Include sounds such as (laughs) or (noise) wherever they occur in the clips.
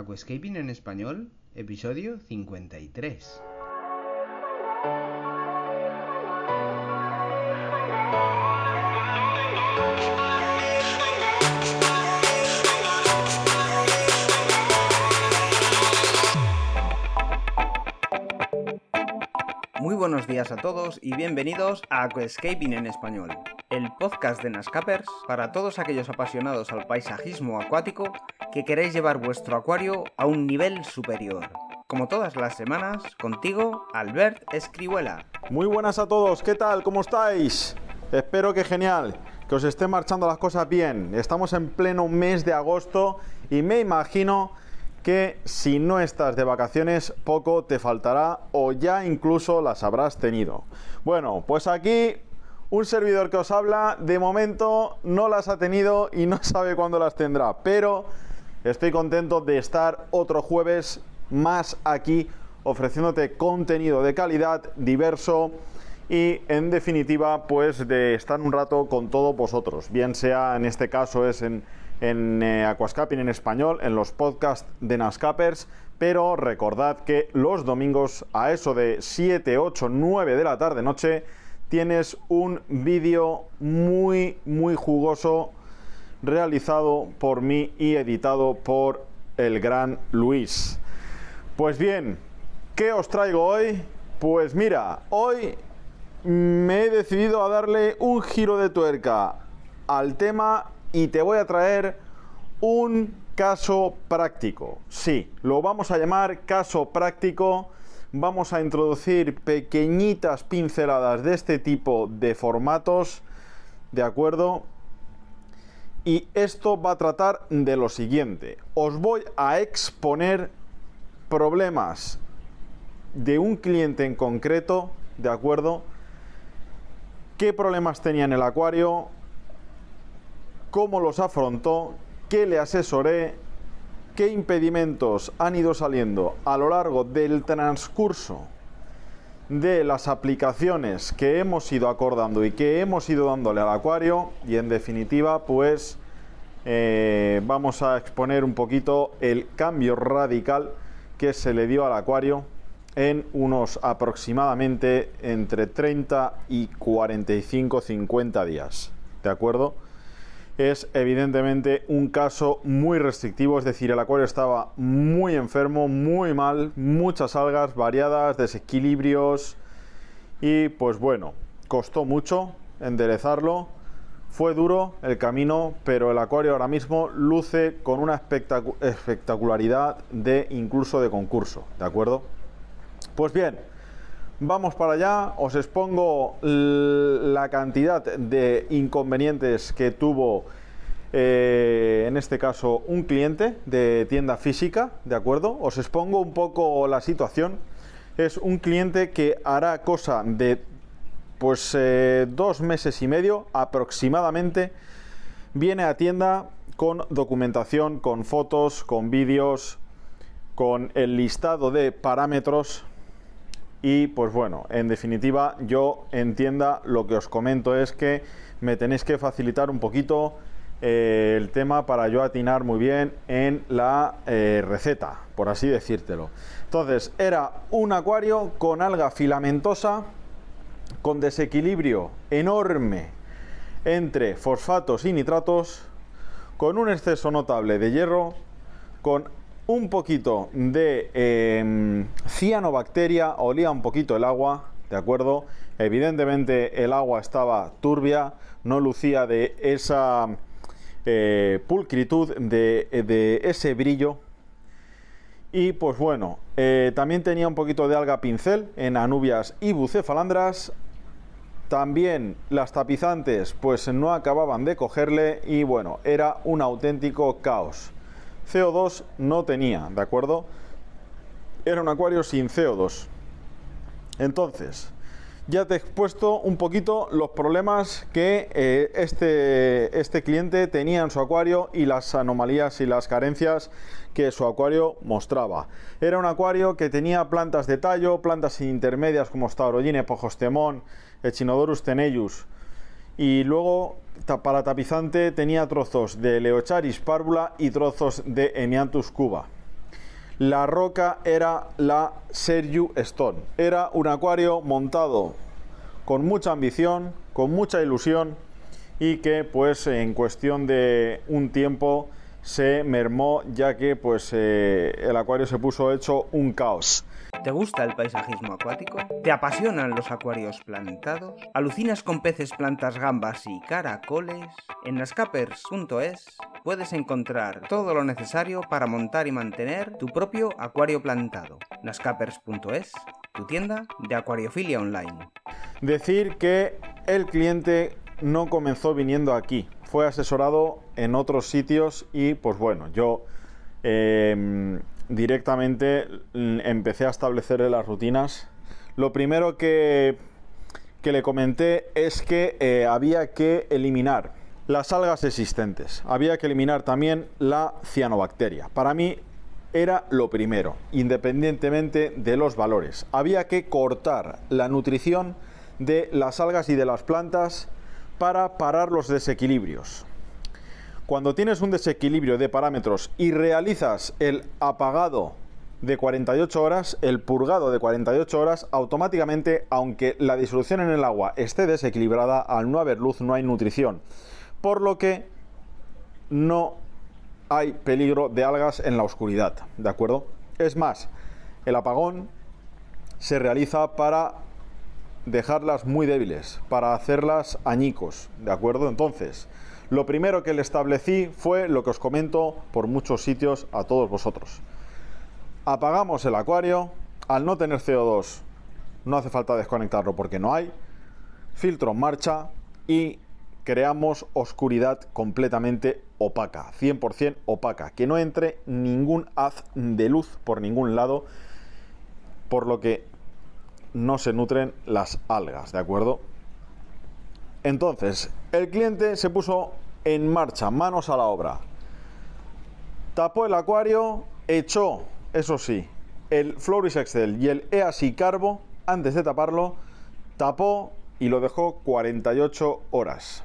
Aquascaping en español, episodio 53. Muy buenos días a todos y bienvenidos a Aquascaping en español, el podcast de Nascapers para todos aquellos apasionados al paisajismo acuático que queréis llevar vuestro acuario a un nivel superior. Como todas las semanas, contigo, Albert Escribuela. Muy buenas a todos, ¿qué tal? ¿Cómo estáis? Espero que genial, que os estén marchando las cosas bien. Estamos en pleno mes de agosto y me imagino que si no estás de vacaciones poco te faltará o ya incluso las habrás tenido. Bueno, pues aquí un servidor que os habla de momento no las ha tenido y no (laughs) sabe cuándo las tendrá, pero estoy contento de estar otro jueves más aquí ofreciéndote contenido de calidad, diverso y en definitiva pues de estar un rato con todos vosotros, bien sea en este caso es en en eh, en español, en los podcasts de Nascapers, pero recordad que los domingos a eso de 7, 8, 9 de la tarde noche tienes un vídeo muy, muy jugoso realizado por mí y editado por el gran Luis. Pues bien, ¿qué os traigo hoy? Pues mira, hoy me he decidido a darle un giro de tuerca al tema y te voy a traer un caso práctico. Sí, lo vamos a llamar caso práctico. Vamos a introducir pequeñitas pinceladas de este tipo de formatos, ¿de acuerdo? Y esto va a tratar de lo siguiente. Os voy a exponer problemas de un cliente en concreto, ¿de acuerdo? ¿Qué problemas tenía en el acuario? cómo los afrontó, qué le asesoré, qué impedimentos han ido saliendo a lo largo del transcurso de las aplicaciones que hemos ido acordando y que hemos ido dándole al acuario y en definitiva pues eh, vamos a exponer un poquito el cambio radical que se le dio al acuario en unos aproximadamente entre 30 y 45 50 días de acuerdo es evidentemente un caso muy restrictivo, es decir, el acuario estaba muy enfermo, muy mal, muchas algas variadas, desequilibrios y pues bueno, costó mucho enderezarlo, fue duro el camino, pero el acuario ahora mismo luce con una espectacularidad de incluso de concurso, ¿de acuerdo? Pues bien, Vamos para allá, os expongo la cantidad de inconvenientes que tuvo eh, en este caso un cliente de tienda física, ¿de acuerdo? Os expongo un poco la situación. Es un cliente que hará cosa de pues eh, dos meses y medio aproximadamente. Viene a tienda con documentación, con fotos, con vídeos, con el listado de parámetros y pues bueno, en definitiva, yo entienda lo que os comento es que me tenéis que facilitar un poquito eh, el tema para yo atinar muy bien en la eh, receta, por así decírtelo. Entonces, era un acuario con alga filamentosa, con desequilibrio enorme entre fosfatos y nitratos, con un exceso notable de hierro, con un poquito de em, cianobacteria, olía un poquito el agua, ¿de acuerdo? Evidentemente el agua estaba turbia, no lucía de esa eh, pulcritud, de, ese brillo. Y pues bueno, eh, también tenía un poquito de alga pincel en anubias y bucefalandras. También las tapizantes pues no acababan de cogerle y bueno, era un auténtico caos. CO2 no tenía, ¿de acuerdo? Era un acuario sin CO2. Entonces, ya te he expuesto un poquito los problemas que eh, este, este cliente tenía en su acuario y las anomalías y las carencias que su acuario mostraba. Era un acuario que tenía plantas de tallo, plantas intermedias como Staurogine, Pojostemon, Echinodorus tenellus, y luego para tapizante tenía trozos de Leocharis parvula y trozos de Emianthus cuba. La roca era la Sergio Stone. Era un acuario montado con mucha ambición, con mucha ilusión y que pues en cuestión de un tiempo se mermó ya que pues eh, el acuario se puso hecho un caos. ¿Te gusta el paisajismo acuático? ¿Te apasionan los acuarios plantados? ¿Alucinas con peces, plantas, gambas y caracoles? En nascapers.es puedes encontrar todo lo necesario para montar y mantener tu propio acuario plantado. nascapers.es, tu tienda de acuariofilia online. Decir que el cliente no comenzó viniendo aquí, fue asesorado en otros sitios y pues bueno, yo em, directamente empecé a establecerle las rutinas. Lo primero que, que le comenté es que eh, había que eliminar las algas existentes, había que eliminar también la cianobacteria. Para mí era lo primero, independientemente de los valores. Había que cortar la nutrición de las algas y de las plantas para parar los desequilibrios. Cuando tienes un desequilibrio de parámetros y realizas el apagado de 48 horas, el purgado de 48 horas, automáticamente, aunque la disolución en el agua esté desequilibrada, al no haber luz no hay nutrición. Por lo que no hay peligro de algas en la oscuridad, ¿de acuerdo? Es más, el apagón se realiza para dejarlas muy débiles, para hacerlas añicos, ¿de acuerdo? Entonces, lo primero que le establecí fue lo que os comento por muchos sitios a todos vosotros. Apagamos el acuario, al no tener CO2 no hace falta desconectarlo porque no hay, filtro en marcha y creamos oscuridad completamente opaca, 100% opaca, que no entre ningún haz de luz por ningún lado, por lo que no se nutren las algas, ¿de acuerdo? Entonces, el cliente se puso en marcha, manos a la obra. Tapó el acuario, echó, eso sí, el Floris Excel y el EASI Carbo antes de taparlo, tapó y lo dejó 48 horas.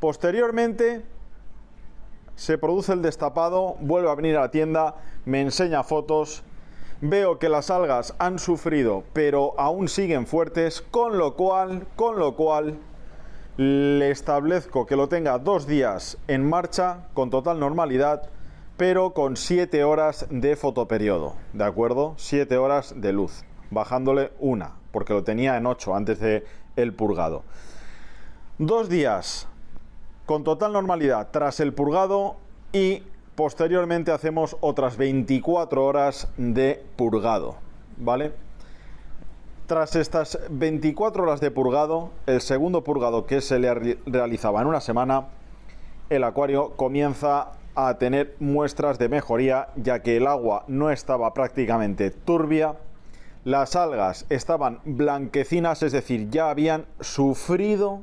Posteriormente se produce el destapado, vuelve a venir a la tienda, me enseña fotos, veo que las algas han sufrido, pero aún siguen fuertes, con lo cual, con lo cual le establezco que lo tenga dos días en marcha con total normalidad, pero con 7 horas de fotoperiodo, ¿de acuerdo? 7 horas de luz, bajándole una, porque lo tenía en 8 antes de el purgado. Dos días con total normalidad tras el purgado y posteriormente hacemos otras 24 horas de purgado, ¿vale? Tras estas 24 horas de purgado, el segundo purgado que se le realizaba en una semana, el acuario comienza a tener muestras de mejoría, ya que el agua no estaba prácticamente turbia, las algas estaban blanquecinas, es decir, ya habían sufrido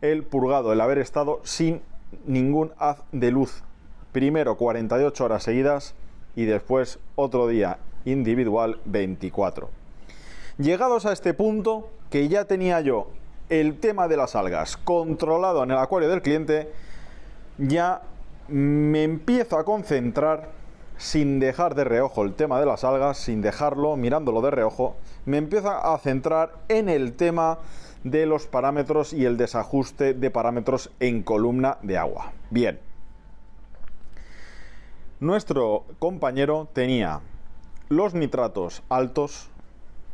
el purgado, el haber estado sin ningún haz de luz. Primero 48 horas seguidas y después otro día individual 24. Llegados a este punto, que ya tenía yo el tema de las algas controlado en el acuario del cliente, ya me empiezo a concentrar sin dejar de reojo el tema de las algas, sin dejarlo, mirándolo de reojo, me empiezo a centrar en el tema de los parámetros y el desajuste de parámetros en columna de agua. Bien. Nuestro compañero tenía los nitratos altos,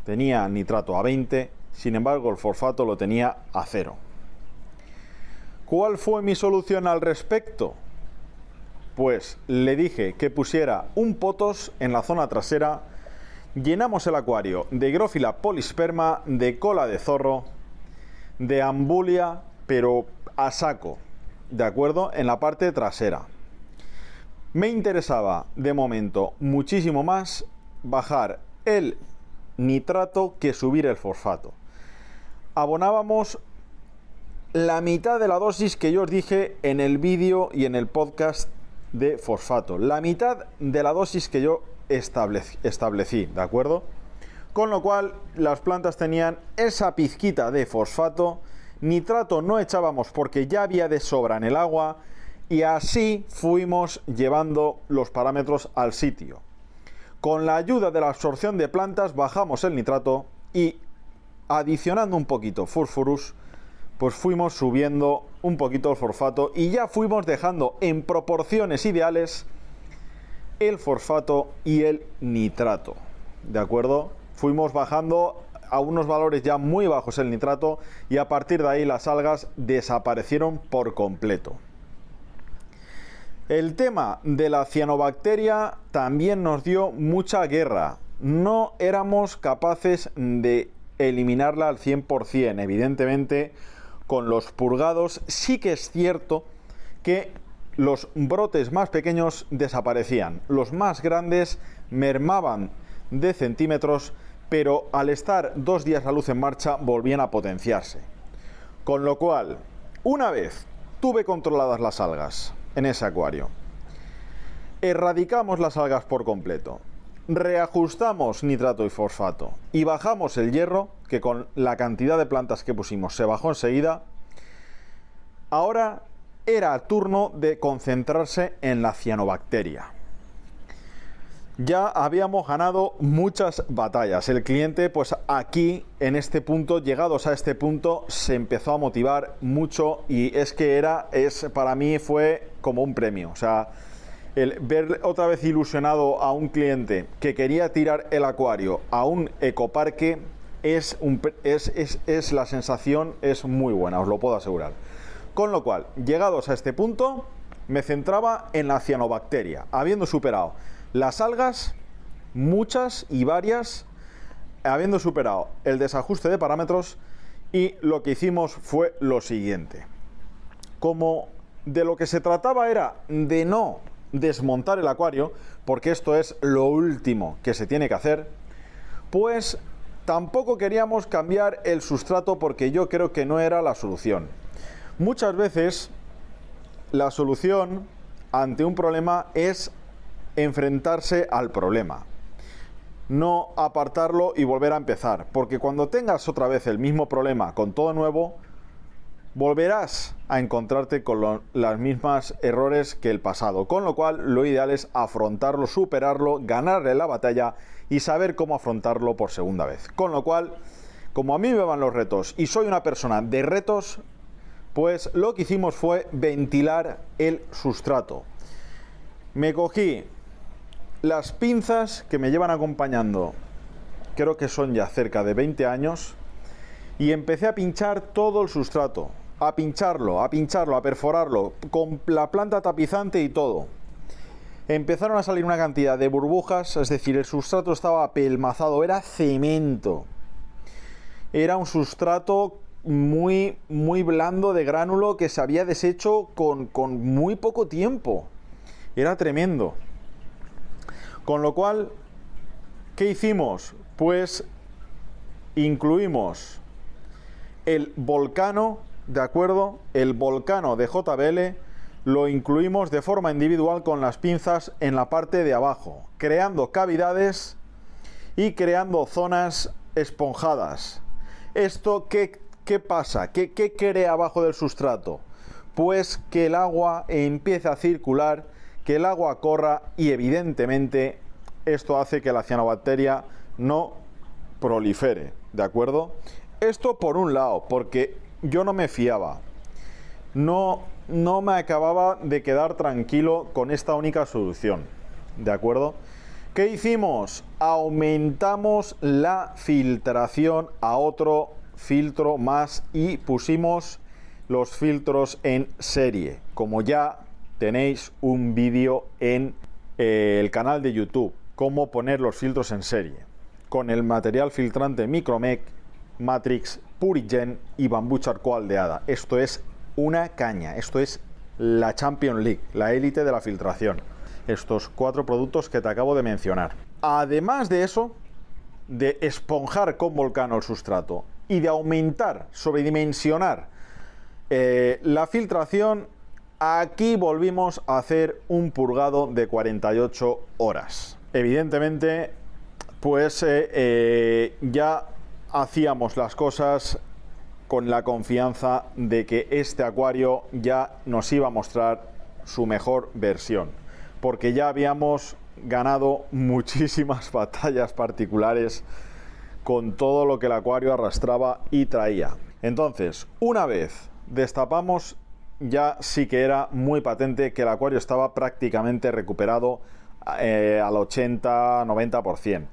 tenía nitrato a 20, sin embargo el fosfato lo tenía a 0. ¿Cuál fue mi solución al respecto? Pues le dije que pusiera un potos en la zona trasera, llenamos el acuario de higrófila polisperma, de cola de zorro, de ambulia, pero a saco, ¿de acuerdo? En la parte trasera. Me interesaba de momento muchísimo más bajar el nitrato que subir el fosfato. Abonábamos la mitad de la dosis que yo os dije en el vídeo y en el podcast de fosfato. La mitad de la dosis que yo establecí, ¿de acuerdo? Con lo cual las plantas tenían esa pizquita de fosfato, nitrato no echábamos porque ya había de sobra en el agua y así fuimos llevando los parámetros al sitio. Con la ayuda de la absorción de plantas bajamos el nitrato y adicionando un poquito fosforus, pues fuimos subiendo un poquito el fosfato y ya fuimos dejando en proporciones ideales el fosfato y el nitrato. ¿De acuerdo? Fuimos bajando a unos valores ya muy bajos el nitrato y a partir de ahí las algas desaparecieron por completo. El tema de la cianobacteria también nos dio mucha guerra. No éramos capaces de eliminarla al 100%. Evidentemente, con los purgados sí que es cierto que los brotes más pequeños desaparecían. Los más grandes mermaban de centímetros, pero al estar dos días la luz en marcha volvían a potenciarse. Con lo cual, una vez tuve controladas las algas, en ese acuario. Erradicamos las algas por completo. Reajustamos nitrato y fosfato y bajamos el hierro, que con la cantidad de plantas que pusimos se bajó enseguida. Ahora era turno de concentrarse en la cianobacteria. Ya habíamos ganado muchas batallas. El cliente, pues aquí, en este punto, llegados a este punto, se empezó a motivar mucho y es que era, es, para mí fue como un premio. O sea, el ver otra vez ilusionado a un cliente que quería tirar el acuario a un ecoparque es, un, la sensación, es muy buena, os lo puedo asegurar. Con lo cual, llegados a este punto, me centraba en la cianobacteria, habiendo superado las algas, muchas y varias, habiendo superado el desajuste de parámetros y lo que hicimos fue lo siguiente. Como de lo que se trataba era de no desmontar el acuario, porque esto es lo último que se tiene que hacer, pues tampoco queríamos cambiar el sustrato porque yo creo que no era la solución. Muchas veces la solución ante un problema es enfrentarse al problema. No apartarlo y volver a empezar. Porque cuando tengas otra vez el mismo problema con todo nuevo, volverás a encontrarte con los las mismas errores que el pasado. Con lo cual, lo ideal es afrontarlo, superarlo, ganarle la batalla y saber cómo afrontarlo por segunda vez. Con lo cual, como a mí me van los retos y soy una persona de retos, pues lo que hicimos fue ventilar el sustrato. Me cogí las pinzas que me llevan acompañando, creo que son ya cerca de 20 años, y empecé a pinchar todo el sustrato, a pincharlo, a pincharlo, a perforarlo, con la planta tapizante y todo. Empezaron a salir una cantidad de burbujas, es decir, el sustrato estaba apelmazado, era cemento. Era un sustrato muy, muy blando de gránulo que se había deshecho con, con muy poco tiempo. Era tremendo. Con lo cual, ¿qué hicimos? Pues incluimos el volcano, ¿de acuerdo? El volcano de JBL lo incluimos de forma individual con las pinzas en la parte de abajo, creando cavidades y creando zonas esponjadas. ¿Esto qué, qué pasa? ¿Qué, ¿Qué crea abajo del sustrato? Pues que el agua empiece a circular que el agua corra y evidentemente esto hace que la cianobacteria no prolifere, ¿de acuerdo? Esto por un lado, porque yo no me fiaba. No, no me acababa de quedar tranquilo con esta única solución, ¿de acuerdo? ¿Qué hicimos? Aumentamos la filtración a otro filtro más y pusimos los filtros en serie, como ya tenéis un vídeo en eh, el canal de YouTube, cómo poner los filtros en serie, con el material filtrante Micromec, Matrix, Purigen y bambú charcoal aldeada. Esto es una caña, esto es la Champion League, la élite de la filtración. Estos cuatro productos que te acabo de mencionar. Además de eso, de esponjar con volcano el sustrato y de aumentar, sobredimensionar eh, la filtración, Aquí volvimos a hacer un purgado de 48 horas. Evidentemente, pues eh, eh, ya hacíamos las cosas con la confianza de que este acuario ya nos iba a mostrar su mejor versión, porque ya habíamos ganado muchísimas (laughs) batallas particulares con todo lo que el acuario arrastraba y traía. Entonces, una vez destapamos, ya sí que era muy patente que el acuario estaba prácticamente recuperado eh, al 80-90%.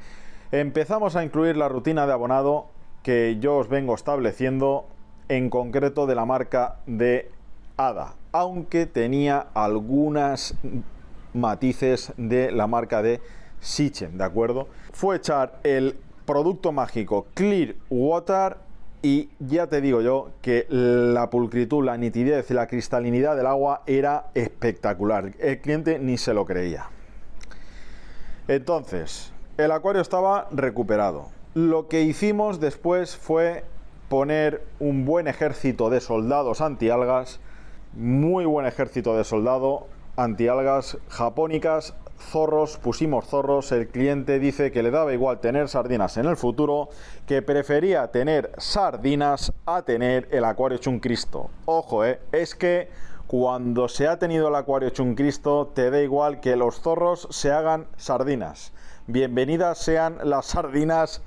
Empezamos a incluir la rutina de abonado que yo os vengo estableciendo en concreto de la marca de ADA, aunque tenía algunas matices de la marca de Sichen, ¿de acuerdo? Fue echar el producto mágico Clear Water y ya te digo yo que la pulcritud, la nitidez y la cristalinidad del agua era espectacular. El cliente ni se lo creía. Entonces, el acuario estaba recuperado. Lo que hicimos después fue poner un buen ejército de soldados antialgas, muy buen ejército de soldado antialgas japónicas, zorros, pusimos zorros, el cliente dice que le daba igual tener sardinas en el futuro, que prefería tener sardinas a tener el acuario hecho un Cristo. Ojo, eh, es que cuando se ha tenido el acuario hecho un Cristo, te da igual que los zorros se hagan sardinas. Bienvenidas sean las sardinas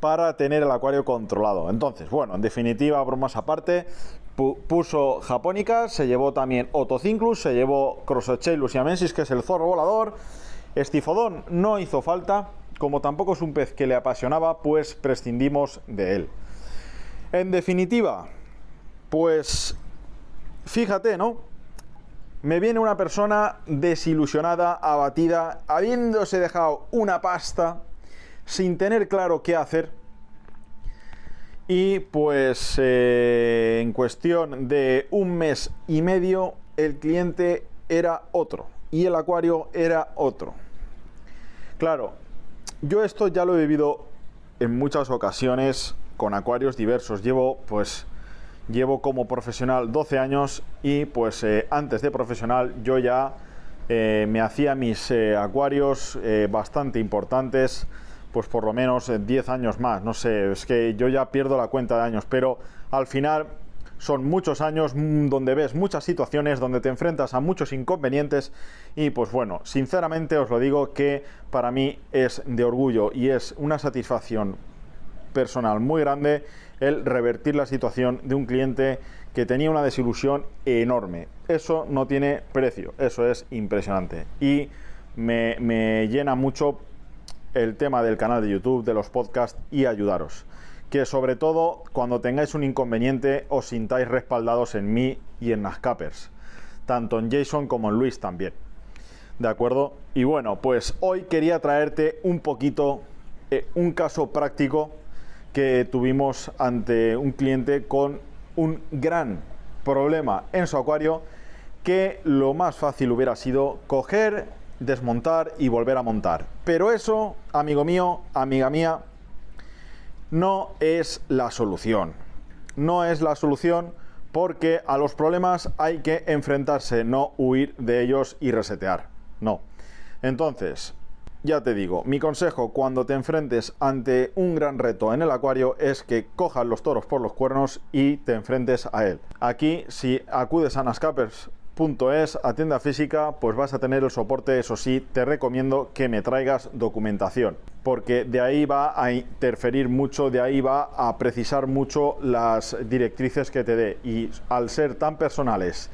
para tener el acuario controlado. Entonces, bueno, en definitiva, bromas aparte, puso Japónica, se llevó también Otocinclus, se llevó Crosochelus amensis, que es el zorro volador. Estifodón no hizo falta, como tampoco es un pez que le apasionaba, pues prescindimos de él. En definitiva, pues fíjate, ¿no? Me viene una persona desilusionada, abatida, habiéndose dejado una pasta sin tener claro qué hacer. Y pues eh, en cuestión de un mes y medio el cliente era otro y el acuario era otro. Claro, yo esto ya lo he vivido en muchas ocasiones con acuarios diversos. Llevo pues llevo como profesional 12 años y pues eh, antes de profesional yo ya eh, me hacía mis acuarios bastante importantes pues por lo menos 10 eh, años más, no sé, es que yo ya pierdo la cuenta de años, pero al final son muchos años mm, donde ves muchas situaciones, donde te enfrentas a muchos inconvenientes y pues bueno, sinceramente os lo digo que para mí es de orgullo y es una satisfacción personal muy grande el revertir la situación de un cliente que tenía una desilusión enorme. Eso no tiene precio, eso es impresionante y me, me llena mucho el tema del canal de YouTube, de los podcasts y ayudaros. Que sobre todo cuando tengáis un inconveniente os sintáis respaldados en mí y en Nascapers, tanto en Jason como en Luis también. ¿De acuerdo? Y bueno, pues hoy quería traerte un poquito eh, un caso práctico que tuvimos ante un cliente con un gran problema en su acuario que lo más fácil hubiera sido coger desmontar y volver a montar. Pero eso, amigo mío, amiga mía, no es la solución. No es la solución porque a los problemas hay que enfrentarse, no huir de ellos y resetear. No. Entonces, ya te digo, mi consejo cuando te enfrentes ante un gran reto en el acuario es que cojas los toros por los cuernos y te enfrentes a él. Aquí, si acudes a Nascapers es a tienda física, pues vas a tener el soporte, eso sí, te recomiendo que me traigas documentación, porque de ahí va a interferir mucho, de ahí va a precisar mucho las directrices que te dé. Y al ser tan personales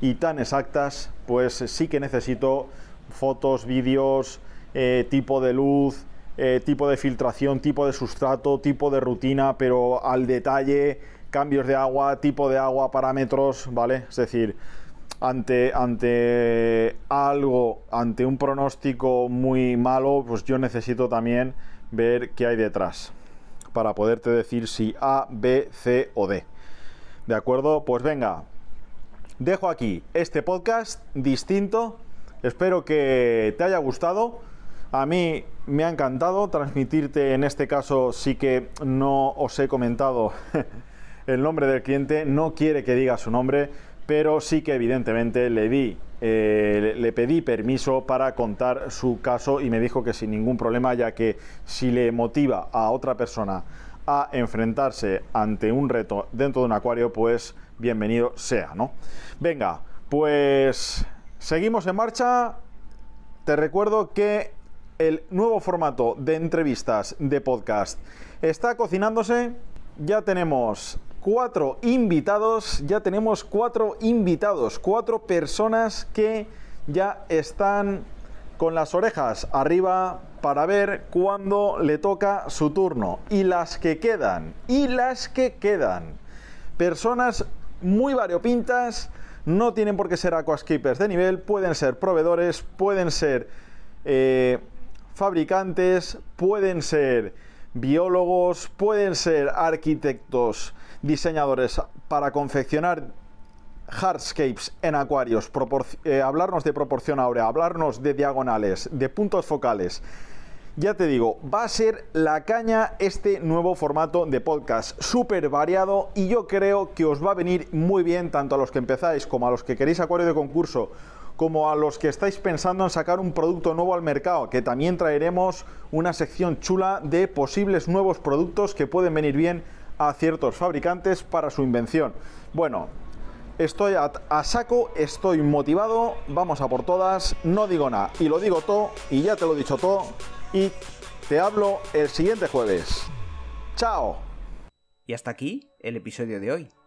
y tan exactas, pues sí que necesito fotos, vídeos, eh, tipo de luz, eh, tipo de filtración, tipo de sustrato, tipo de rutina, pero al detalle, cambios de agua, tipo de agua, parámetros, ¿vale? Es decir, ante, ante algo, ante un pronóstico muy malo, pues yo necesito también ver qué hay detrás para poderte decir si A, B, C o D. ¿De acuerdo? Pues venga, dejo aquí este podcast distinto. Espero que te haya gustado. A mí me ha encantado transmitirte, en este caso sí que no os he comentado (laughs) el nombre del cliente, no quiere que diga su nombre, pero sí que evidentemente le di eh, le pedí permiso para contar su caso y me dijo que sin ningún problema, ya que si le motiva a otra persona a enfrentarse ante un reto dentro de un acuario, pues bienvenido sea, ¿no? Venga, pues seguimos en marcha. Te recuerdo que el nuevo formato de entrevistas de podcast está cocinándose. Ya tenemos cuatro invitados, ya tenemos cuatro invitados, cuatro personas que ya están con las orejas arriba para ver cuándo le toca su turno. Y las que quedan, y las que quedan. Personas muy variopintas, no tienen por qué ser aquascapers de nivel, pueden ser proveedores, pueden ser eh, fabricantes, pueden ser biólogos, pueden ser arquitectos, diseñadores para confeccionar hardscapes en acuarios, eh, hablarnos de proporción áurea, hablarnos de diagonales, de puntos focales. Ya te digo, va a ser la caña este nuevo formato de podcast, súper variado y yo creo que os va a venir muy bien tanto a los que empezáis como a los que queréis acuario de concurso como a los que estáis pensando en sacar un producto nuevo al mercado, que también traeremos una sección chula de posibles nuevos productos que pueden venir bien a ciertos fabricantes para su invención. Bueno, estoy a, saco, estoy motivado, vamos a por todas, no digo nada y lo digo todo y ya te lo he dicho todo y te hablo el siguiente jueves. Chao. Y hasta aquí el episodio de hoy.